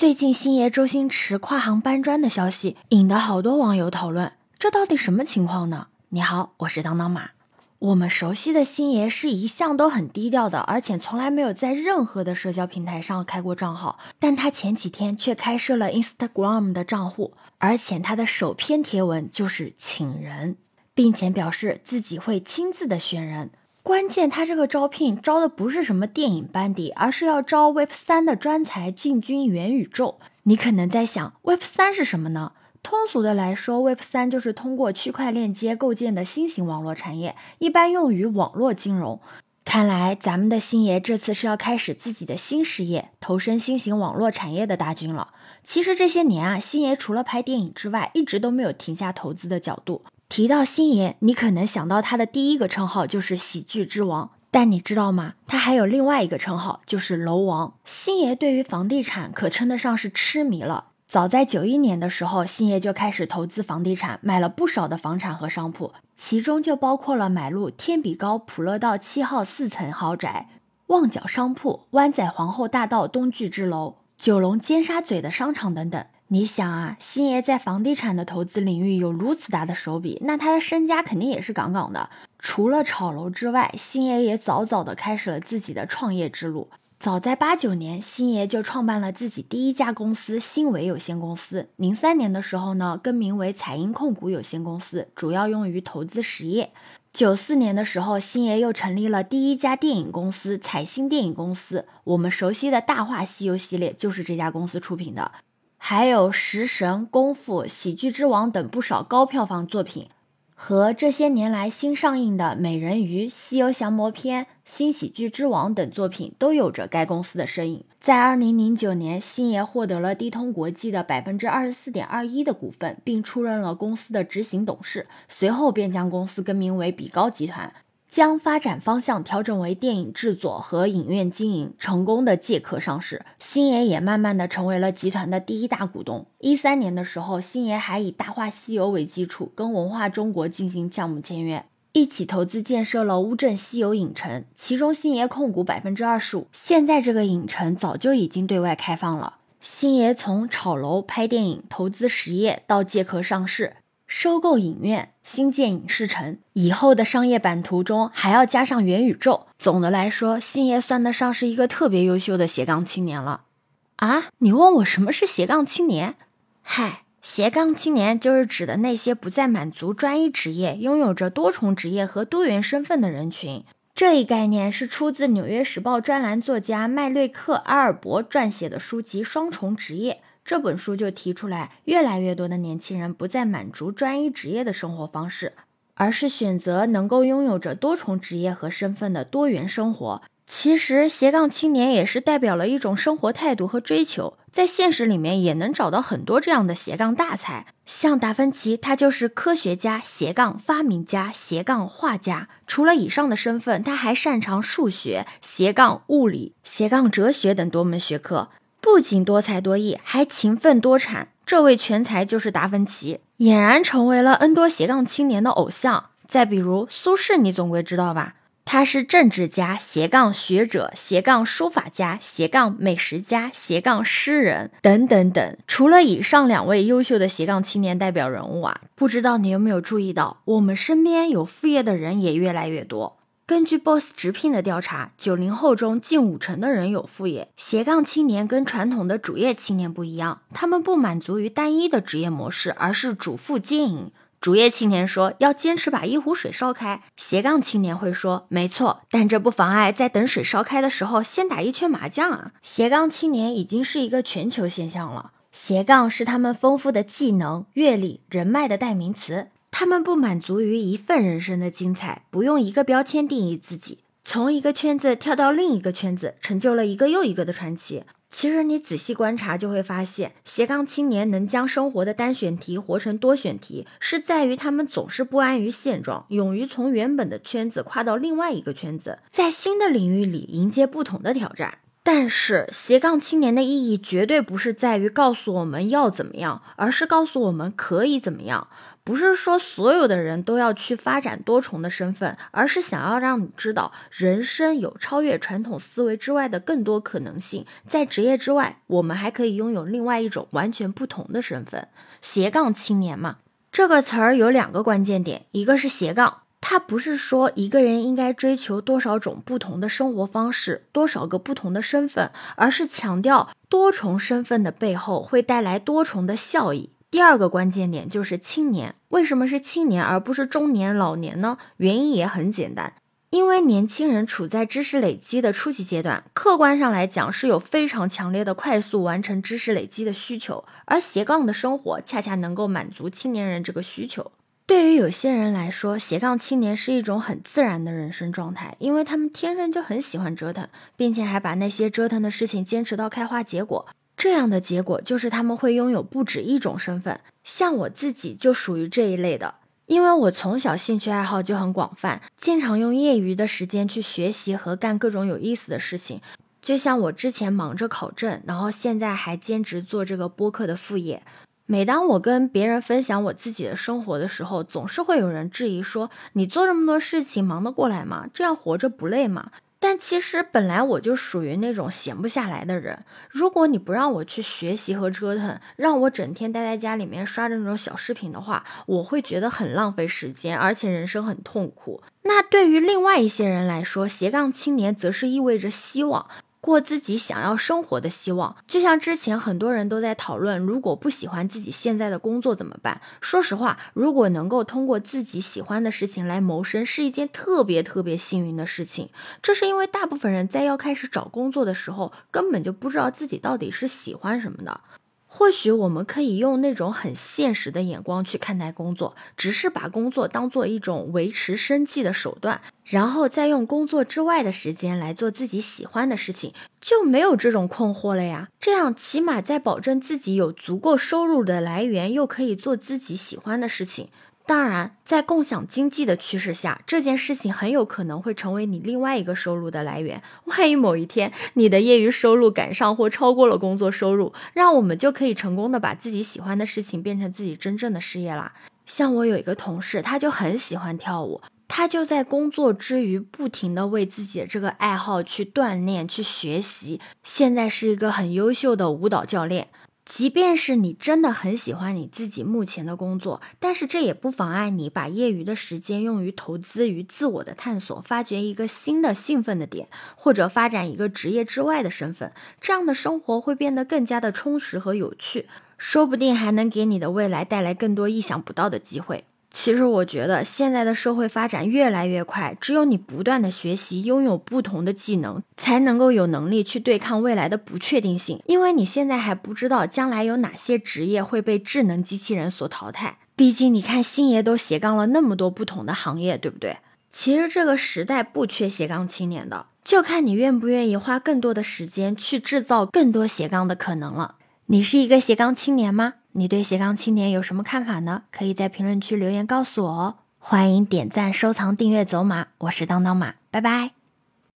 最近星爷周星驰跨行搬砖的消息引得好多网友讨论，这到底什么情况呢？你好，我是当当马。我们熟悉的星爷是一向都很低调的，而且从来没有在任何的社交平台上开过账号。但他前几天却开设了 Instagram 的账户，而且他的首篇贴文就是请人，并且表示自己会亲自的选人。关键，他这个招聘招的不是什么电影班底，而是要招 Web 三的专才进军元宇宙。你可能在想，Web 三是什么呢？通俗的来说，Web 三就是通过区块链接构建的新型网络产业，一般用于网络金融。看来咱们的星爷这次是要开始自己的新事业，投身新型网络产业的大军了。其实这些年啊，星爷除了拍电影之外，一直都没有停下投资的角度。提到星爷，你可能想到他的第一个称号就是喜剧之王，但你知道吗？他还有另外一个称号，就是楼王。星爷对于房地产可称得上是痴迷了。早在九一年的时候，星爷就开始投资房地产，买了不少的房产和商铺，其中就包括了买入天比高普乐道七号四层豪宅、旺角商铺、湾仔皇后大道东巨之楼、九龙尖沙咀的商场等等。你想啊，星爷在房地产的投资领域有如此大的手笔，那他的身家肯定也是杠杠的。除了炒楼之外，星爷也早早的开始了自己的创业之路。早在八九年，星爷就创办了自己第一家公司星维有限公司。零三年的时候呢，更名为彩英控股有限公司，主要用于投资实业。九四年的时候，星爷又成立了第一家电影公司彩星电影公司。我们熟悉的《大话西游》系列就是这家公司出品的。还有《食神》《功夫》《喜剧之王》等不少高票房作品，和这些年来新上映的《美人鱼》《西游降魔篇》《新喜剧之王》等作品都有着该公司的身影。在二零零九年，星爷获得了低通国际的百分之二十四点二一的股份，并出任了公司的执行董事。随后便将公司更名为比高集团。将发展方向调整为电影制作和影院经营，成功的借壳上市。星爷也慢慢的成为了集团的第一大股东。一三年的时候，星爷还以《大话西游》为基础，跟文化中国进行项目签约，一起投资建设了乌镇西游影城，其中星爷控股百分之二十五。现在这个影城早就已经对外开放了。星爷从炒楼、拍电影、投资实业到借壳上市。收购影院、新建影视城，以后的商业版图中还要加上元宇宙。总的来说，星爷算得上是一个特别优秀的斜杠青年了。啊，你问我什么是斜杠青年？嗨，斜杠青年就是指的那些不再满足专一职业，拥有着多重职业和多元身份的人群。这一概念是出自《纽约时报》专栏作家麦瑞克·阿尔伯撰写的书籍《双重职业》。这本书就提出来，越来越多的年轻人不再满足专一职业的生活方式，而是选择能够拥有着多重职业和身份的多元生活。其实，斜杠青年也是代表了一种生活态度和追求。在现实里面，也能找到很多这样的斜杠大才，像达芬奇，他就是科学家斜杠发明家斜杠画家。除了以上的身份，他还擅长数学斜杠物理斜杠哲学等多门学科。不仅多才多艺，还勤奋多产。这位全才就是达芬奇，俨然成为了 N 多斜杠青年的偶像。再比如苏轼，你总归知道吧？他是政治家、斜杠学者、斜杠书法家、斜杠美食家、斜杠诗人等等等。除了以上两位优秀的斜杠青年代表人物啊，不知道你有没有注意到，我们身边有副业的人也越来越多。根据 Boss 直聘的调查，九零后中近五成的人有副业。斜杠青年跟传统的主业青年不一样，他们不满足于单一的职业模式，而是主副兼营。主业青年说要坚持把一壶水烧开，斜杠青年会说没错，但这不妨碍在等水烧开的时候先打一圈麻将啊。斜杠青年已经是一个全球现象了，斜杠是他们丰富的技能、阅历、人脉的代名词。他们不满足于一份人生的精彩，不用一个标签定义自己，从一个圈子跳到另一个圈子，成就了一个又一个的传奇。其实你仔细观察就会发现，斜杠青年能将生活的单选题活成多选题，是在于他们总是不安于现状，勇于从原本的圈子跨到另外一个圈子，在新的领域里迎接不同的挑战。但是斜杠青年的意义绝对不是在于告诉我们要怎么样，而是告诉我们可以怎么样。不是说所有的人都要去发展多重的身份，而是想要让你知道，人生有超越传统思维之外的更多可能性。在职业之外，我们还可以拥有另外一种完全不同的身份。斜杠青年嘛，这个词儿有两个关键点，一个是斜杠。它不是说一个人应该追求多少种不同的生活方式，多少个不同的身份，而是强调多重身份的背后会带来多重的效益。第二个关键点就是青年，为什么是青年而不是中年、老年呢？原因也很简单，因为年轻人处在知识累积的初级阶段，客观上来讲是有非常强烈的快速完成知识累积的需求，而斜杠的生活恰恰能够满足青年人这个需求。对于有些人来说，斜杠青年是一种很自然的人生状态，因为他们天生就很喜欢折腾，并且还把那些折腾的事情坚持到开花结果。这样的结果就是他们会拥有不止一种身份。像我自己就属于这一类的，因为我从小兴趣爱好就很广泛，经常用业余的时间去学习和干各种有意思的事情。就像我之前忙着考证，然后现在还兼职做这个播客的副业。每当我跟别人分享我自己的生活的时候，总是会有人质疑说：“你做这么多事情，忙得过来吗？这样活着不累吗？”但其实本来我就属于那种闲不下来的人。如果你不让我去学习和折腾，让我整天待在家里面刷着那种小视频的话，我会觉得很浪费时间，而且人生很痛苦。那对于另外一些人来说，斜杠青年则是意味着希望。过自己想要生活的希望，就像之前很多人都在讨论，如果不喜欢自己现在的工作怎么办？说实话，如果能够通过自己喜欢的事情来谋生，是一件特别特别幸运的事情。这是因为大部分人在要开始找工作的时候，根本就不知道自己到底是喜欢什么的。或许我们可以用那种很现实的眼光去看待工作，只是把工作当做一种维持生计的手段，然后再用工作之外的时间来做自己喜欢的事情，就没有这种困惑了呀。这样起码在保证自己有足够收入的来源，又可以做自己喜欢的事情。当然，在共享经济的趋势下，这件事情很有可能会成为你另外一个收入的来源。万一某一天你的业余收入赶上或超过了工作收入，让我们就可以成功的把自己喜欢的事情变成自己真正的事业啦。像我有一个同事，他就很喜欢跳舞，他就在工作之余不停的为自己的这个爱好去锻炼、去学习，现在是一个很优秀的舞蹈教练。即便是你真的很喜欢你自己目前的工作，但是这也不妨碍你把业余的时间用于投资于自我的探索，发掘一个新的兴奋的点，或者发展一个职业之外的身份。这样的生活会变得更加的充实和有趣，说不定还能给你的未来带来更多意想不到的机会。其实我觉得现在的社会发展越来越快，只有你不断的学习，拥有不同的技能，才能够有能力去对抗未来的不确定性。因为你现在还不知道将来有哪些职业会被智能机器人所淘汰。毕竟你看星爷都斜杠了那么多不同的行业，对不对？其实这个时代不缺斜杠青年的，就看你愿不愿意花更多的时间去制造更多斜杠的可能了。你是一个斜杠青年吗？你对斜杠青年有什么看法呢？可以在评论区留言告诉我哦。欢迎点赞、收藏、订阅、走马，我是当当马，拜拜。